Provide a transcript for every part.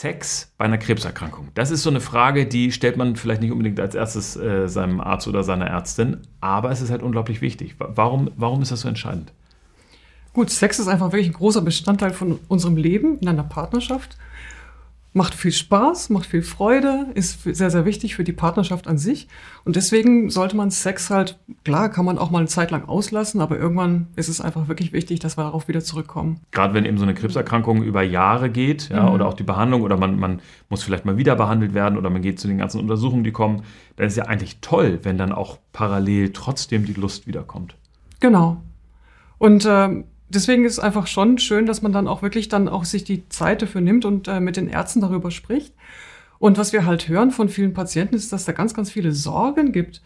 Sex bei einer Krebserkrankung? Das ist so eine Frage, die stellt man vielleicht nicht unbedingt als erstes äh, seinem Arzt oder seiner Ärztin, aber es ist halt unglaublich wichtig. Warum, warum ist das so entscheidend? Gut, Sex ist einfach wirklich ein großer Bestandteil von unserem Leben in einer Partnerschaft macht viel Spaß, macht viel Freude, ist sehr, sehr wichtig für die Partnerschaft an sich. Und deswegen sollte man Sex halt, klar, kann man auch mal eine Zeit lang auslassen, aber irgendwann ist es einfach wirklich wichtig, dass wir darauf wieder zurückkommen. Gerade wenn eben so eine Krebserkrankung über Jahre geht, ja, mhm. oder auch die Behandlung, oder man, man muss vielleicht mal wieder behandelt werden, oder man geht zu den ganzen Untersuchungen, die kommen, dann ist ja eigentlich toll, wenn dann auch parallel trotzdem die Lust wiederkommt. Genau. Und äh, deswegen ist es einfach schon schön, dass man dann auch wirklich dann auch sich die Zeit dafür nimmt und äh, mit den Ärzten darüber spricht. Und was wir halt hören von vielen Patienten ist, dass da ganz, ganz viele Sorgen gibt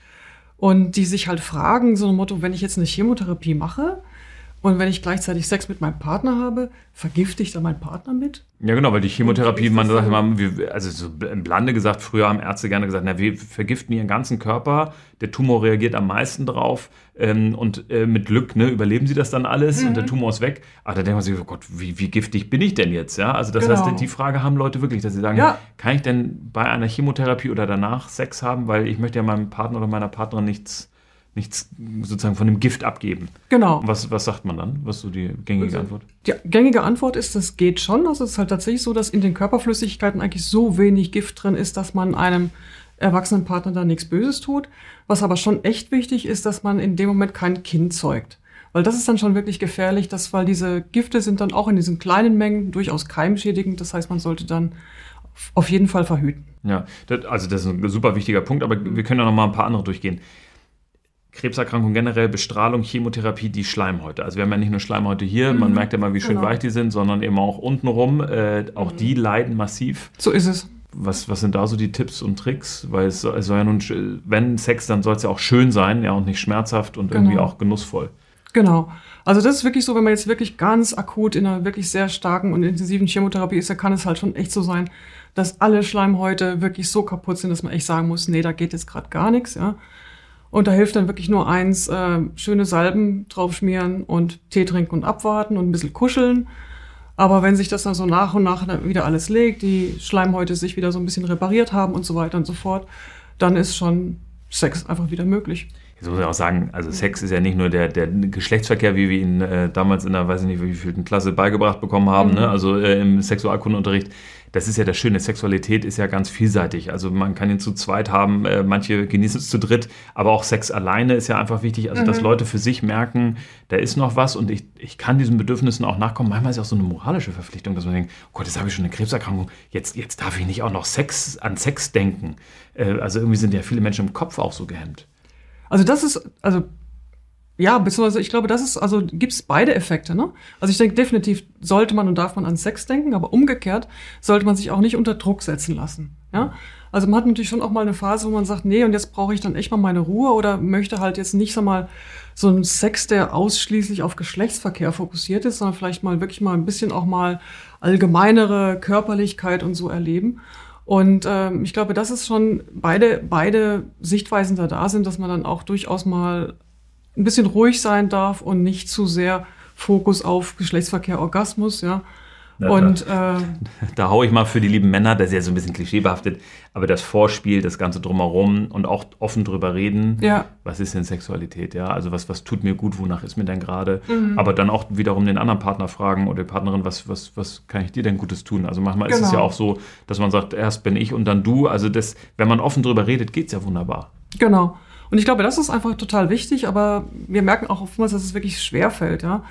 und die sich halt fragen, so ein Motto, wenn ich jetzt eine Chemotherapie mache, und wenn ich gleichzeitig Sex mit meinem Partner habe, vergifte ich da meinen Partner mit? Ja, genau, weil die Chemotherapie, man sagt immer, also so im Blande gesagt, früher haben Ärzte gerne gesagt, na, wir vergiften ihren ganzen Körper, der Tumor reagiert am meisten drauf ähm, und äh, mit Glück ne, überleben sie das dann alles mhm. und der mhm. Tumor ist weg. Aber da denkt man sich, oh Gott, wie, wie giftig bin ich denn jetzt? Ja, also das genau. heißt, die Frage haben Leute wirklich, dass sie sagen, ja. kann ich denn bei einer Chemotherapie oder danach Sex haben, weil ich möchte ja meinem Partner oder meiner Partnerin nichts nichts sozusagen von dem Gift abgeben. Genau. Was, was sagt man dann? Was ist so die gängige also, Antwort? Die gängige Antwort ist, das geht schon. Also es ist halt tatsächlich so, dass in den Körperflüssigkeiten eigentlich so wenig Gift drin ist, dass man einem erwachsenen Partner da nichts Böses tut. Was aber schon echt wichtig ist, dass man in dem Moment kein Kind zeugt. Weil das ist dann schon wirklich gefährlich, dass, weil diese Gifte sind dann auch in diesen kleinen Mengen durchaus keimschädigend. Das heißt, man sollte dann auf jeden Fall verhüten. Ja, das, also das ist ein super wichtiger Punkt, aber wir können ja noch mal ein paar andere durchgehen. Krebserkrankung generell, Bestrahlung, Chemotherapie, die Schleimhäute. Also wir haben ja nicht nur Schleimhäute hier, mhm. man merkt ja mal, wie schön genau. weich die sind, sondern eben auch untenrum. Äh, auch mhm. die leiden massiv. So ist es. Was, was sind da so die Tipps und Tricks? Weil es, es soll ja nun, wenn Sex, dann soll es ja auch schön sein, ja, und nicht schmerzhaft und genau. irgendwie auch genussvoll. Genau. Also das ist wirklich so, wenn man jetzt wirklich ganz akut in einer wirklich sehr starken und intensiven Chemotherapie ist, dann kann es halt schon echt so sein, dass alle Schleimhäute wirklich so kaputt sind, dass man echt sagen muss, nee, da geht jetzt gerade gar nichts, ja. Und da hilft dann wirklich nur eins, äh, schöne Salben draufschmieren und Tee trinken und abwarten und ein bisschen kuscheln. Aber wenn sich das dann so nach und nach wieder alles legt, die Schleimhäute sich wieder so ein bisschen repariert haben und so weiter und so fort, dann ist schon Sex einfach wieder möglich. Jetzt muss ich auch sagen, also Sex ist ja nicht nur der, der Geschlechtsverkehr, wie wir ihn äh, damals in der, weiß ich nicht, wie viel Klasse beigebracht bekommen haben, mhm. ne? also äh, im Sexualkundeunterricht das ist ja das Schöne, Sexualität ist ja ganz vielseitig. Also man kann ihn zu zweit haben, äh, manche genießen es zu dritt, aber auch Sex alleine ist ja einfach wichtig, also mhm. dass Leute für sich merken, da ist noch was und ich, ich kann diesen Bedürfnissen auch nachkommen. Manchmal ist es auch so eine moralische Verpflichtung, dass man denkt, oh Gott, jetzt habe ich schon eine Krebserkrankung, jetzt, jetzt darf ich nicht auch noch Sex an Sex denken. Äh, also irgendwie sind ja viele Menschen im Kopf auch so gehemmt. Also das ist, also ja, beziehungsweise ich glaube, das ist, also gibt's beide Effekte, ne? Also ich denke, definitiv sollte man und darf man an Sex denken, aber umgekehrt sollte man sich auch nicht unter Druck setzen lassen. Ja? Also man hat natürlich schon auch mal eine Phase, wo man sagt, nee, und jetzt brauche ich dann echt mal meine Ruhe oder möchte halt jetzt nicht so mal so einen Sex, der ausschließlich auf Geschlechtsverkehr fokussiert ist, sondern vielleicht mal wirklich mal ein bisschen auch mal allgemeinere Körperlichkeit und so erleben. Und ähm, ich glaube, dass es schon beide, beide Sichtweisen da da sind, dass man dann auch durchaus mal ein bisschen ruhig sein darf und nicht zu sehr Fokus auf Geschlechtsverkehr, Orgasmus, ja. Na, und da, äh, da haue ich mal für die lieben Männer, das ist ja so ein bisschen klischeebehaftet, aber das Vorspiel, das Ganze drumherum und auch offen drüber reden, ja. was ist denn Sexualität, ja, also was, was tut mir gut, wonach ist mir denn gerade, mhm. aber dann auch wiederum den anderen Partner fragen oder die Partnerin, was, was, was kann ich dir denn Gutes tun? Also manchmal genau. ist es ja genau. auch so, dass man sagt, erst bin ich und dann du, also das, wenn man offen drüber redet, geht es ja wunderbar. Genau. Und ich glaube, das ist einfach total wichtig, aber wir merken auch oftmals, dass es wirklich schwer fällt, ja.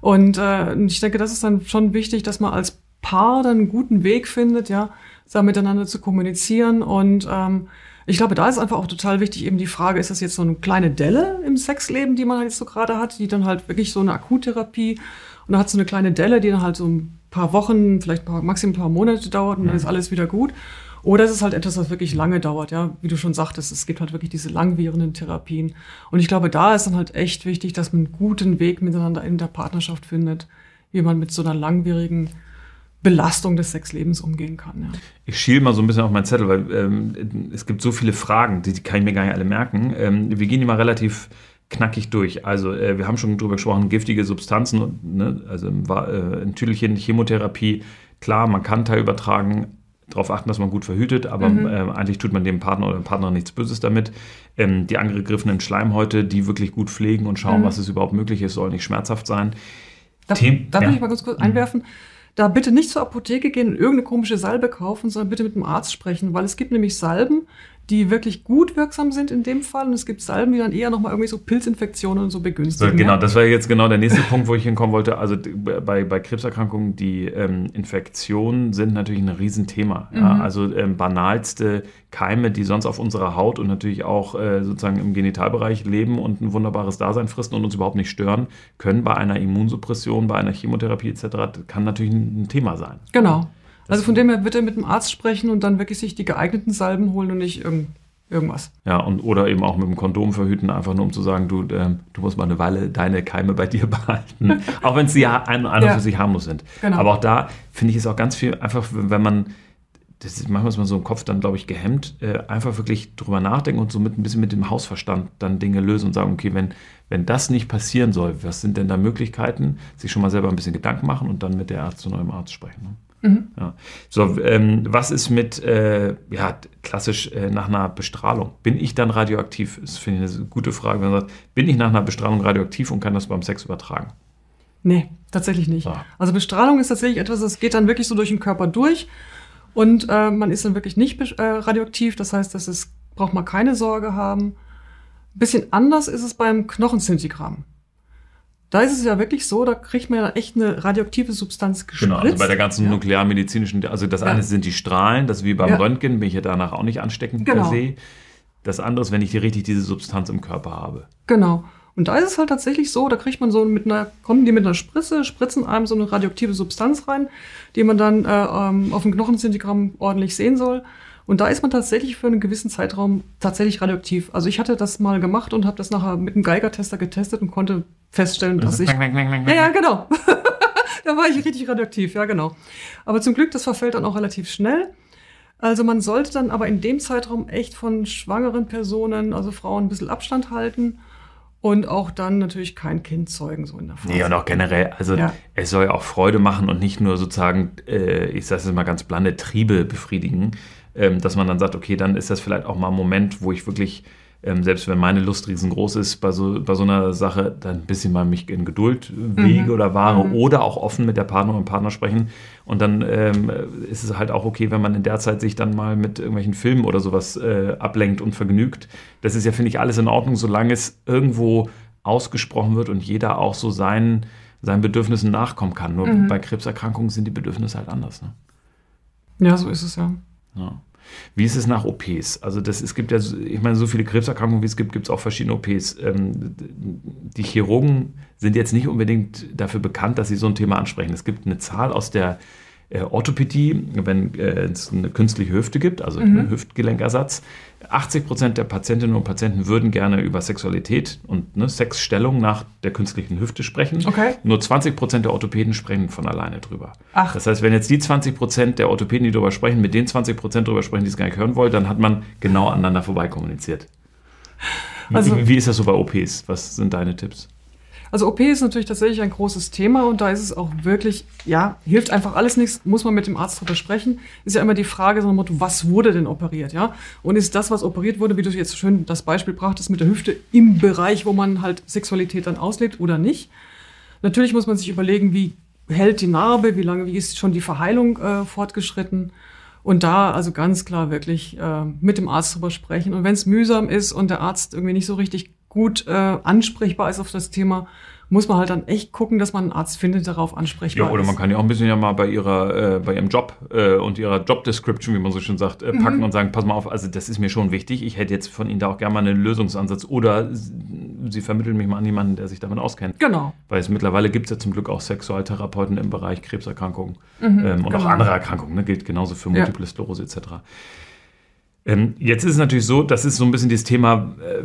Und äh, ich denke, das ist dann schon wichtig, dass man als Paar dann einen guten Weg findet, ja, da miteinander zu kommunizieren. Und ähm, ich glaube, da ist einfach auch total wichtig, eben die Frage, ist das jetzt so eine kleine Delle im Sexleben, die man jetzt so gerade hat, die dann halt wirklich so eine Akuttherapie und dann hat so eine kleine Delle, die dann halt so ein paar Wochen, vielleicht maximal ein paar Monate dauert und dann ist alles wieder gut. Oder es ist halt etwas, was wirklich lange dauert, ja. Wie du schon sagtest, es gibt halt wirklich diese langwierenden Therapien. Und ich glaube, da ist dann halt echt wichtig, dass man einen guten Weg miteinander in der Partnerschaft findet, wie man mit so einer langwierigen Belastung des Sexlebens umgehen kann. Ja. Ich schiele mal so ein bisschen auf meinen Zettel, weil ähm, es gibt so viele Fragen, die, die kann ich mir gar nicht alle merken. Ähm, wir gehen die mal relativ knackig durch. Also äh, wir haben schon drüber gesprochen, giftige Substanzen, ne? also äh, Tüdelchen Chemotherapie, klar, man kann Teil übertragen, darauf achten, dass man gut verhütet, aber mhm. äh, eigentlich tut man dem Partner oder der Partnerin nichts Böses damit. Ähm, die angegriffenen Schleimhäute, die wirklich gut pflegen und schauen, mhm. was es überhaupt möglich ist, soll nicht schmerzhaft sein. Darf, darf ja. ich mal ganz kurz einwerfen? Da bitte nicht zur Apotheke gehen und irgendeine komische Salbe kaufen, sondern bitte mit dem Arzt sprechen, weil es gibt nämlich Salben, die wirklich gut wirksam sind in dem Fall. Und es gibt Salben, die dann eher nochmal irgendwie so Pilzinfektionen und so begünstigen. So, genau, das war jetzt genau der nächste Punkt, wo ich hinkommen wollte. Also bei, bei Krebserkrankungen, die ähm, Infektionen sind natürlich ein Riesenthema. Mhm. Ja? Also ähm, banalste Keime, die sonst auf unserer Haut und natürlich auch äh, sozusagen im Genitalbereich leben und ein wunderbares Dasein fristen und uns überhaupt nicht stören, können bei einer Immunsuppression, bei einer Chemotherapie etc. kann natürlich ein Thema sein. Genau. Also von dem her bitte mit dem Arzt sprechen und dann wirklich sich die geeigneten Salben holen und nicht irgend, irgendwas. Ja, und oder eben auch mit dem Kondom verhüten, einfach nur um zu sagen, du, äh, du musst mal eine Weile deine Keime bei dir behalten. auch wenn sie ja ein, ein ja. für sich harmlos sind. Genau. Aber auch da finde ich es auch ganz viel einfach, wenn man das ist manchmal ist man so im Kopf dann, glaube ich, gehemmt, äh, einfach wirklich drüber nachdenken und so mit ein bisschen mit dem Hausverstand dann Dinge lösen und sagen, okay, wenn, wenn das nicht passieren soll, was sind denn da Möglichkeiten, sich schon mal selber ein bisschen Gedanken machen und dann mit der Arzt zu neuem Arzt sprechen. Ne? Mhm. Ja. So, ähm, was ist mit, äh, ja, klassisch äh, nach einer Bestrahlung? Bin ich dann radioaktiv? Das finde ich eine gute Frage. Wenn man sagt, bin ich nach einer Bestrahlung radioaktiv und kann das beim Sex übertragen? Nee, tatsächlich nicht. Ja. Also Bestrahlung ist tatsächlich etwas, das geht dann wirklich so durch den Körper durch und äh, man ist dann wirklich nicht äh, radioaktiv. Das heißt, das ist, braucht man keine Sorge haben. Ein bisschen anders ist es beim Knochenzintigramm. Da ist es ja wirklich so, da kriegt man ja echt eine radioaktive Substanz gespritzt. Genau, also bei der ganzen ja. nuklearmedizinischen, also das ja. eine sind die Strahlen, das ist wie beim ja. Röntgen, bin ich ja danach auch nicht ansteckend genau. per se. Das andere ist, wenn ich richtig diese Substanz im Körper habe. Genau. Und da ist es halt tatsächlich so, da kriegt man so mit einer, kommen die mit einer Spritze, spritzen einem so eine radioaktive Substanz rein, die man dann äh, ähm, auf dem Knochenzintigramm ordentlich sehen soll. Und da ist man tatsächlich für einen gewissen Zeitraum tatsächlich radioaktiv. Also ich hatte das mal gemacht und habe das nachher mit einem Geigertester getestet und konnte feststellen, dass ich. ja, ja, genau. da war ich richtig radioaktiv, ja, genau. Aber zum Glück, das verfällt dann auch relativ schnell. Also man sollte dann aber in dem Zeitraum echt von schwangeren Personen, also Frauen, ein bisschen Abstand halten und auch dann natürlich kein Kind zeugen, so in der Phase. Nee, und auch generell, also ja. es soll ja auch Freude machen und nicht nur sozusagen, äh, ich sage es mal ganz blande, Triebe befriedigen ähm, dass man dann sagt, okay, dann ist das vielleicht auch mal ein Moment, wo ich wirklich, ähm, selbst wenn meine Lust riesengroß ist, bei so, bei so einer Sache, dann ein bisschen mal mich in Geduld wiege mhm. oder wahre mhm. oder auch offen mit der Partnerin und Partner sprechen. Und dann ähm, ist es halt auch okay, wenn man in der Zeit sich dann mal mit irgendwelchen Filmen oder sowas äh, ablenkt und vergnügt. Das ist ja, finde ich, alles in Ordnung, solange es irgendwo ausgesprochen wird und jeder auch so seinen, seinen Bedürfnissen nachkommen kann. Nur mhm. bei Krebserkrankungen sind die Bedürfnisse halt anders. Ne? Ja, so ist es ja. Ja. Wie ist es nach OPs? Also das, es gibt ja, ich meine, so viele Krebserkrankungen, wie es gibt, gibt es auch verschiedene OPs. Ähm, die Chirurgen sind jetzt nicht unbedingt dafür bekannt, dass sie so ein Thema ansprechen. Es gibt eine Zahl aus der äh, Orthopädie, wenn äh, es eine künstliche Hüfte gibt, also mhm. einen Hüftgelenkersatz. 80 Prozent der Patientinnen und Patienten würden gerne über Sexualität und ne, Sexstellung nach der künstlichen Hüfte sprechen. Okay. Nur 20 Prozent der Orthopäden sprechen von alleine drüber. Ach. Das heißt, wenn jetzt die 20 Prozent der Orthopäden, die darüber sprechen, mit den 20 Prozent darüber sprechen, die es gar nicht hören wollen, dann hat man genau aneinander vorbei kommuniziert. Also, wie, wie ist das so bei OPs? Was sind deine Tipps? Also OP ist natürlich tatsächlich ein großes Thema und da ist es auch wirklich, ja, hilft einfach alles nichts, muss man mit dem Arzt drüber sprechen. Ist ja immer die Frage so ein Motto, was wurde denn operiert, ja? Und ist das, was operiert wurde, wie du jetzt schön das Beispiel brachtest mit der Hüfte, im Bereich, wo man halt Sexualität dann auslebt oder nicht? Natürlich muss man sich überlegen, wie hält die Narbe, wie lange, wie ist schon die Verheilung äh, fortgeschritten? Und da also ganz klar wirklich äh, mit dem Arzt drüber sprechen. Und wenn es mühsam ist und der Arzt irgendwie nicht so richtig gut äh, ansprechbar ist auf das Thema, muss man halt dann echt gucken, dass man einen Arzt findet, der darauf ansprechbar ist. Ja, oder man kann ja auch ein bisschen ja mal bei ihrer, äh, bei ihrem Job äh, und ihrer Job Description, wie man so schön sagt, äh, packen mhm. und sagen, pass mal auf, also das ist mir schon wichtig. Ich hätte jetzt von Ihnen da auch gerne mal einen Lösungsansatz oder Sie vermitteln mich mal an jemanden, der sich damit auskennt. Genau. Weil es mittlerweile gibt es ja zum Glück auch Sexualtherapeuten im Bereich Krebserkrankungen mhm, ähm, und genau. auch andere Erkrankungen, ne? gilt genauso für Multiple ja. Sklerose etc. Ähm, jetzt ist es natürlich so, das ist so ein bisschen dieses Thema, äh,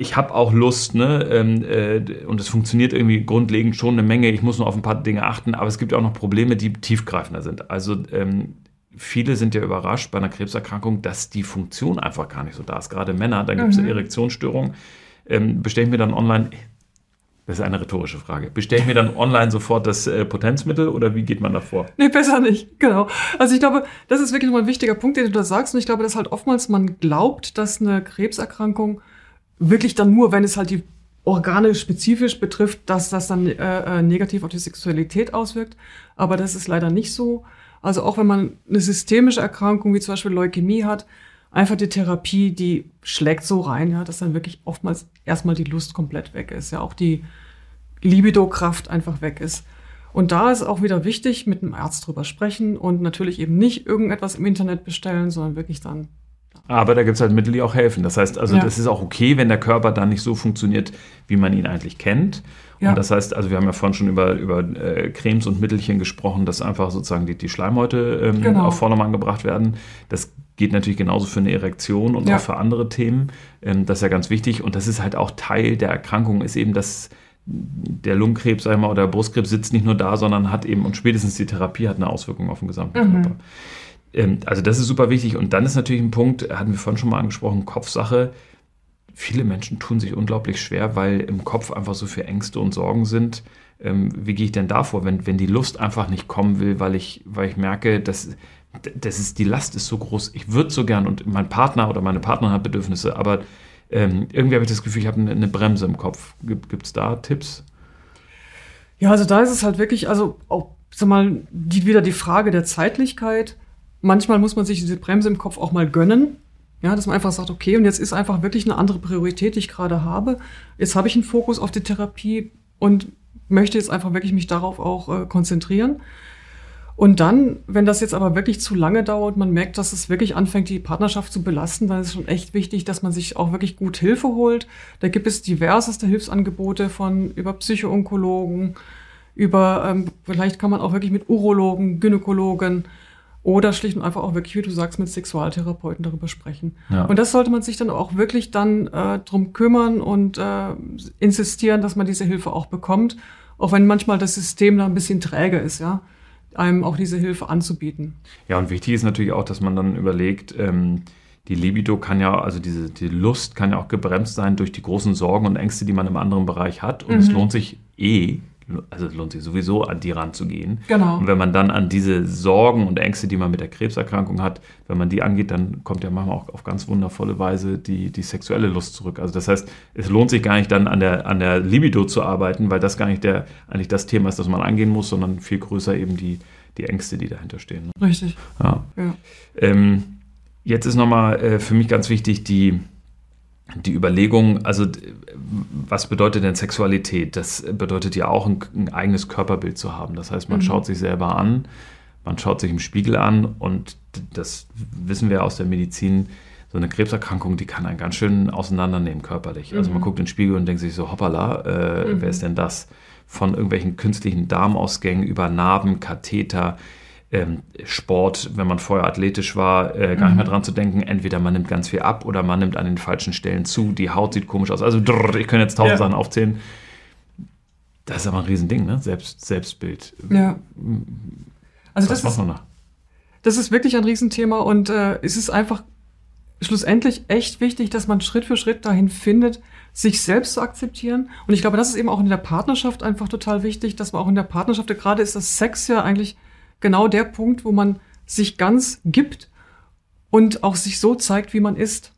ich habe auch Lust, ne? Ähm, äh, und es funktioniert irgendwie grundlegend schon eine Menge. Ich muss nur auf ein paar Dinge achten, aber es gibt auch noch Probleme, die tiefgreifender sind. Also ähm, viele sind ja überrascht bei einer Krebserkrankung, dass die Funktion einfach gar nicht so da ist. Gerade Männer, da gibt es mhm. eine Erektionsstörung. Ähm, bestelle ich mir dann online, Das ist eine rhetorische Frage. Bestelle ich mir dann online sofort das äh, Potenzmittel oder wie geht man da vor? Nee, besser nicht. Genau. Also ich glaube, das ist wirklich nochmal ein wichtiger Punkt, den du da sagst. Und ich glaube, dass halt oftmals man glaubt, dass eine Krebserkrankung wirklich dann nur, wenn es halt die Organe spezifisch betrifft, dass das dann äh, äh negativ auf die Sexualität auswirkt. Aber das ist leider nicht so. Also auch wenn man eine systemische Erkrankung wie zum Beispiel Leukämie hat, einfach die Therapie, die schlägt so rein, ja, dass dann wirklich oftmals erstmal die Lust komplett weg ist, ja, auch die Libido-Kraft einfach weg ist. Und da ist auch wieder wichtig, mit einem Arzt drüber sprechen und natürlich eben nicht irgendetwas im Internet bestellen, sondern wirklich dann. Aber da gibt es halt Mittel, die auch helfen. Das heißt, also ja. das ist auch okay, wenn der Körper dann nicht so funktioniert, wie man ihn eigentlich kennt. Ja. Und das heißt, also wir haben ja vorhin schon über, über äh, Cremes und Mittelchen gesprochen, dass einfach sozusagen die, die Schleimhäute ähm, genau. auf Vordermann gebracht werden. Das geht natürlich genauso für eine Erektion und ja. auch für andere Themen. Ähm, das ist ja ganz wichtig. Und das ist halt auch Teil der Erkrankung, ist eben, dass der Lungenkrebs, sag ich mal, oder der Brustkrebs sitzt nicht nur da, sondern hat eben, und spätestens die Therapie hat eine Auswirkung auf den gesamten mhm. Körper. Ähm, also das ist super wichtig. Und dann ist natürlich ein Punkt, hatten wir vorhin schon mal angesprochen, Kopfsache viele Menschen tun sich unglaublich schwer, weil im Kopf einfach so viele Ängste und Sorgen sind. Ähm, wie gehe ich denn da vor, wenn, wenn die Lust einfach nicht kommen will, weil ich, weil ich merke, dass, das ist, die Last ist so groß, ich würde so gern und mein Partner oder meine Partnerin hat Bedürfnisse, aber ähm, irgendwie habe ich das Gefühl, ich habe eine, Bremse im Kopf. Gibt es da Tipps? Ja, also da ist es halt wirklich, also auch, sag mal, die, wieder die Frage der Zeitlichkeit. Manchmal muss man sich diese Bremse im Kopf auch mal gönnen. Ja, dass man einfach sagt, okay, und jetzt ist einfach wirklich eine andere Priorität, die ich gerade habe. Jetzt habe ich einen Fokus auf die Therapie und möchte jetzt einfach wirklich mich darauf auch äh, konzentrieren. Und dann, wenn das jetzt aber wirklich zu lange dauert, man merkt, dass es wirklich anfängt, die Partnerschaft zu belasten, dann ist es schon echt wichtig, dass man sich auch wirklich gut Hilfe holt. Da gibt es diverseste Hilfsangebote von über Psychoonkologen, über ähm, vielleicht kann man auch wirklich mit Urologen, Gynäkologen oder schlicht und einfach auch wirklich, wie du sagst, mit Sexualtherapeuten darüber sprechen. Ja. Und das sollte man sich dann auch wirklich dann äh, drum kümmern und äh, insistieren, dass man diese Hilfe auch bekommt, auch wenn manchmal das System da ein bisschen träge ist, ja, einem auch diese Hilfe anzubieten. Ja, und wichtig ist natürlich auch, dass man dann überlegt, ähm, die Libido kann ja, also diese die Lust kann ja auch gebremst sein durch die großen Sorgen und Ängste, die man im anderen Bereich hat. Und mhm. es lohnt sich eh, also es lohnt sich sowieso, an die ranzugehen. Genau. Und wenn man dann an diese Sorgen und Ängste, die man mit der Krebserkrankung hat, wenn man die angeht, dann kommt ja manchmal auch auf ganz wundervolle Weise die, die sexuelle Lust zurück. Also das heißt, es lohnt sich gar nicht dann an der, an der Libido zu arbeiten, weil das gar nicht der, eigentlich das Thema ist, das man angehen muss, sondern viel größer eben die, die Ängste, die dahinter stehen. Ne? Richtig. Ja. ja. Ähm, jetzt ist nochmal äh, für mich ganz wichtig, die die Überlegung, also was bedeutet denn Sexualität? Das bedeutet ja auch ein, ein eigenes Körperbild zu haben. Das heißt, man mhm. schaut sich selber an, man schaut sich im Spiegel an und das wissen wir aus der Medizin, so eine Krebserkrankung, die kann einen ganz schön auseinandernehmen körperlich. Also man mhm. guckt in den Spiegel und denkt sich so, hoppala, äh, mhm. wer ist denn das? Von irgendwelchen künstlichen Darmausgängen über Narben, Katheter, ähm, Sport, wenn man vorher athletisch war, äh, gar mhm. nicht mehr dran zu denken. Entweder man nimmt ganz viel ab oder man nimmt an den falschen Stellen zu. Die Haut sieht komisch aus. Also drrr, ich könnte jetzt tausend ja. Sachen aufzählen. Das ist aber ein Riesending, ne? Selbst, Selbstbild. Ja. Also Was das ist, das ist wirklich ein Riesenthema und äh, es ist einfach schlussendlich echt wichtig, dass man Schritt für Schritt dahin findet, sich selbst zu akzeptieren. Und ich glaube, das ist eben auch in der Partnerschaft einfach total wichtig, dass man auch in der Partnerschaft, gerade ist das Sex ja eigentlich genau der Punkt, wo man sich ganz gibt und auch sich so zeigt, wie man ist.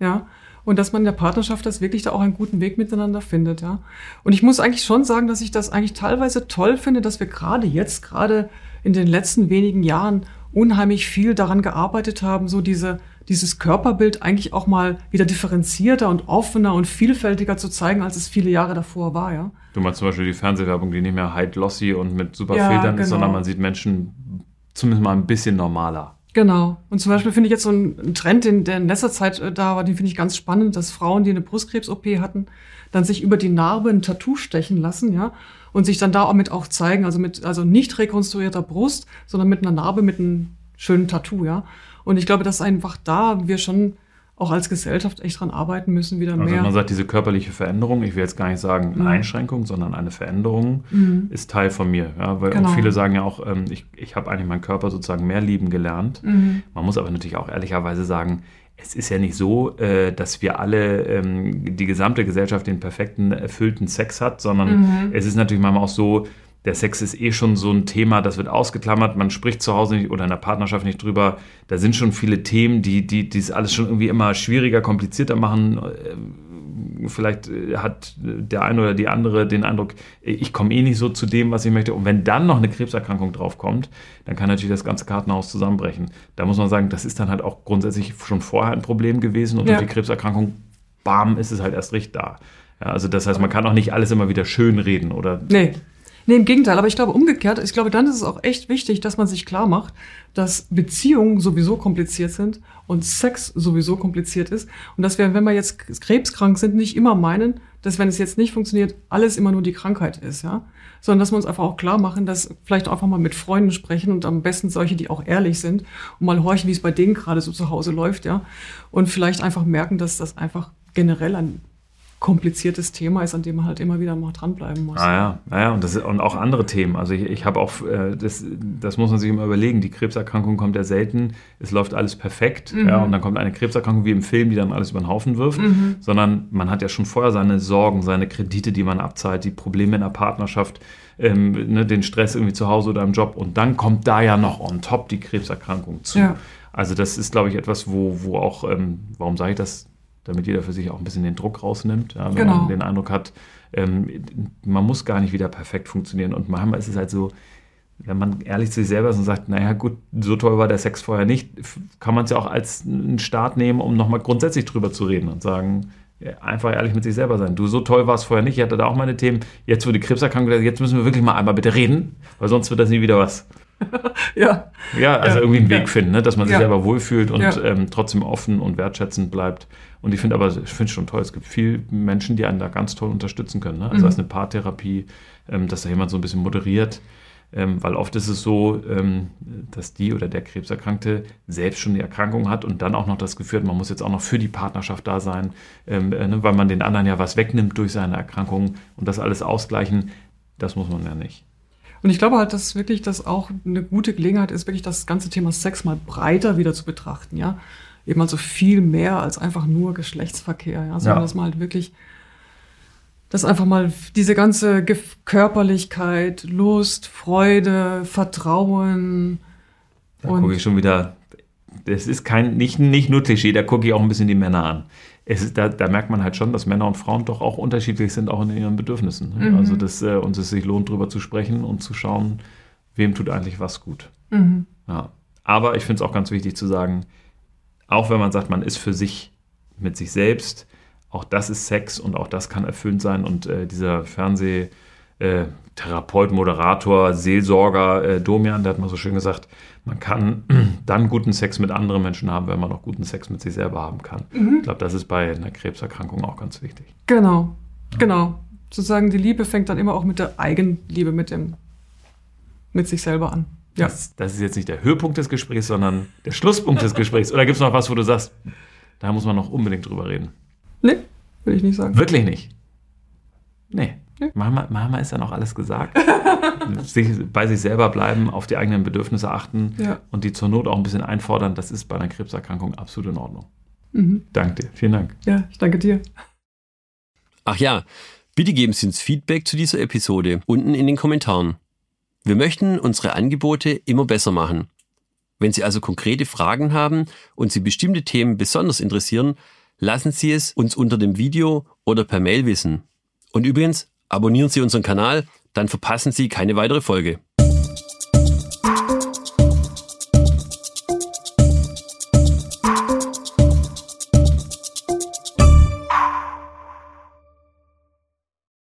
Ja. Und dass man in der Partnerschaft das wirklich da auch einen guten Weg miteinander findet, ja. Und ich muss eigentlich schon sagen, dass ich das eigentlich teilweise toll finde, dass wir gerade jetzt, gerade in den letzten wenigen Jahren unheimlich viel daran gearbeitet haben, so diese, dieses Körperbild eigentlich auch mal wieder differenzierter und offener und vielfältiger zu zeigen, als es viele Jahre davor war, ja. Du meinst zum Beispiel die Fernsehwerbung, die nicht mehr high glossy und mit super ja, Filtern genau. ist, sondern man sieht Menschen zumindest mal ein bisschen normaler. Genau. Und zum Beispiel finde ich jetzt so einen Trend, den, der in letzter Zeit äh, da war, den finde ich ganz spannend, dass Frauen, die eine Brustkrebs-OP hatten, dann sich über die Narbe ein Tattoo stechen lassen, ja, und sich dann da auch mit auch zeigen, also mit, also nicht rekonstruierter Brust, sondern mit einer Narbe mit einem schönen Tattoo, ja. Und ich glaube, dass einfach da wir schon auch als Gesellschaft echt dran arbeiten müssen, wieder Also mehr. man sagt, diese körperliche Veränderung, ich will jetzt gar nicht sagen Mhm. Einschränkung, sondern eine Veränderung Mhm. ist Teil von mir. Ja, weil Genau. und viele sagen ja auch, ähm, ich, ich habe eigentlich meinen Körper sozusagen mehr lieben gelernt. Mhm. Man muss aber natürlich auch ehrlicherweise sagen, es ist ja nicht so, äh, dass wir alle, ähm, die gesamte Gesellschaft den perfekten, erfüllten Sex hat, sondern Mhm. es ist natürlich manchmal auch so, der Sex ist eh schon so ein Thema, das wird ausgeklammert, man spricht zu Hause nicht oder in der Partnerschaft nicht drüber. Da sind schon viele Themen, die, die, die es alles schon irgendwie immer schwieriger, komplizierter machen. Ähm, Vielleicht äh, hat der eine oder die andere den Eindruck, ich komme eh nicht so zu dem, was ich möchte. Und wenn dann noch eine Krebserkrankung draufkommt, dann kann natürlich das ganze Kartenhaus zusammenbrechen. Da muss man sagen, das ist dann halt auch grundsätzlich schon vorher ein Problem gewesen und Ja. durch die Krebserkrankung, bam, ist es halt erst recht da. Ja, also das heißt, man kann auch nicht alles immer wieder schön reden oder Nee. Nee, im Gegenteil. Aber ich glaube umgekehrt, ich glaube, dann ist es auch echt wichtig, dass man sich klar macht, dass Beziehungen sowieso kompliziert sind und Sex sowieso kompliziert ist. Und dass wir, wenn wir jetzt krebskrank sind, nicht immer meinen, dass wenn es jetzt nicht funktioniert, alles immer nur die Krankheit ist, ja. Sondern dass wir uns einfach auch klar machen, dass vielleicht einfach mal mit Freunden sprechen und am besten solche, die auch ehrlich sind und mal horchen, wie es bei denen gerade so zu Hause läuft, ja. Und vielleicht einfach merken, dass das einfach generell ein kompliziertes Thema ist, an dem man halt immer wieder mal dranbleiben muss. Ah ja, ja, ja und, das, ist- und auch andere Themen. Also ich, ich habe auch, äh, das, das muss man sich immer überlegen, die Krebserkrankung kommt ja selten, es läuft alles perfekt, Mhm. ja, und dann kommt eine Krebserkrankung wie im Film, die dann alles über den Haufen wirft, Mhm. sondern man hat ja schon vorher seine Sorgen, seine Kredite, die man abzahlt, die Probleme in der Partnerschaft, ähm, ne, den Stress irgendwie zu Hause oder im Job und dann kommt da ja noch on top die Krebserkrankung zu. Ja. Also das ist, glaube ich, etwas, wo, wo auch, ähm, warum sage ich das, damit jeder für sich auch ein bisschen den Druck rausnimmt, ja, wenn Genau. man den Eindruck hat, ähm, man muss gar nicht wieder perfekt funktionieren. Und manchmal ist es halt so, wenn man ehrlich zu sich selber ist und sagt, naja gut, so toll war der Sex vorher nicht, kann man es ja auch als einen Start nehmen, um nochmal grundsätzlich drüber zu reden und sagen, ja, einfach ehrlich mit sich selber sein. Du, so toll war es vorher nicht, ich hatte da auch meine Themen, jetzt die Krebserkrankung, jetzt müssen wir wirklich mal einmal bitte reden, weil sonst wird das nie wieder was. Ja. Ja, also Ja, irgendwie einen Weg ja. finden, ne? dass man sich Ja. selber wohlfühlt und ähm, trotzdem offen und wertschätzend bleibt. Und ich finde aber, ich finde es schon toll, es gibt viele Menschen, die einen da ganz toll unterstützen können. Ne? Also Mhm. es eine Paartherapie, ähm, dass da jemand so ein bisschen moderiert. Ähm, weil oft ist es so, ähm, dass die oder der Krebserkrankte selbst schon die Erkrankung hat und dann auch noch das Gefühl hat, man muss jetzt auch noch für die Partnerschaft da sein, ähm, äh, ne? weil man den anderen ja was wegnimmt durch seine Erkrankung und das alles ausgleichen. Das muss man ja nicht. Und ich glaube halt, dass wirklich das auch eine gute Gelegenheit ist, wirklich das ganze Thema Sex mal breiter wieder zu betrachten, ja. Eben also viel mehr als einfach nur Geschlechtsverkehr, ja, sondern Ja. dass man halt wirklich, dass einfach mal diese ganze Gef- Körperlichkeit, Lust, Freude, Vertrauen Da gucke ich schon wieder, das ist kein, nicht, nicht nur Klischee, da gucke ich auch ein bisschen die Männer an. Es da, da merkt man halt schon, dass Männer und Frauen doch auch unterschiedlich sind, auch in ihren Bedürfnissen. Ne? Mhm. Also, dass äh, uns es sich lohnt, drüber zu sprechen und zu schauen, wem tut eigentlich was gut. mhm. Ja. Aber ich finde es auch ganz wichtig zu sagen, auch wenn man sagt, man ist für sich mit sich selbst, auch das ist Sex und auch das kann erfüllend sein. Und äh, dieser Fernseh- äh, Therapeut, Moderator, Seelsorger äh, Domian, der hat mal so schön gesagt, man kann dann guten Sex mit anderen Menschen haben, wenn man auch guten Sex mit sich selber haben kann. Ich glaube, das ist bei einer Krebserkrankung auch ganz wichtig. genau, genau. Sozusagen die Liebe fängt dann immer auch mit der Eigenliebe, mit dem, mit sich selber an. Ja. Das, das ist jetzt nicht der Höhepunkt des Gesprächs, sondern der Schlusspunkt des Gesprächs. Oder gibt es noch was, wo du sagst, da muss man noch unbedingt drüber reden? Nee, will ich nicht sagen. Wirklich nicht. Nee. Manchmal, manchmal ist ja noch alles gesagt. sich, bei sich selber bleiben, auf die eigenen Bedürfnisse achten Ja. und die zur Not auch ein bisschen einfordern, das ist bei einer Krebserkrankung absolut in Ordnung. Mhm. Danke dir. Vielen Dank. Ja, ich danke dir. Ach ja, bitte geben Sie uns Feedback zu dieser Episode unten in den Kommentaren. Wir möchten unsere Angebote immer besser machen. Wenn Sie also konkrete Fragen haben und Sie bestimmte Themen besonders interessieren, lassen Sie es uns unter dem Video oder per Mail wissen. Und übrigens, abonnieren Sie unseren Kanal, dann verpassen Sie keine weitere Folge.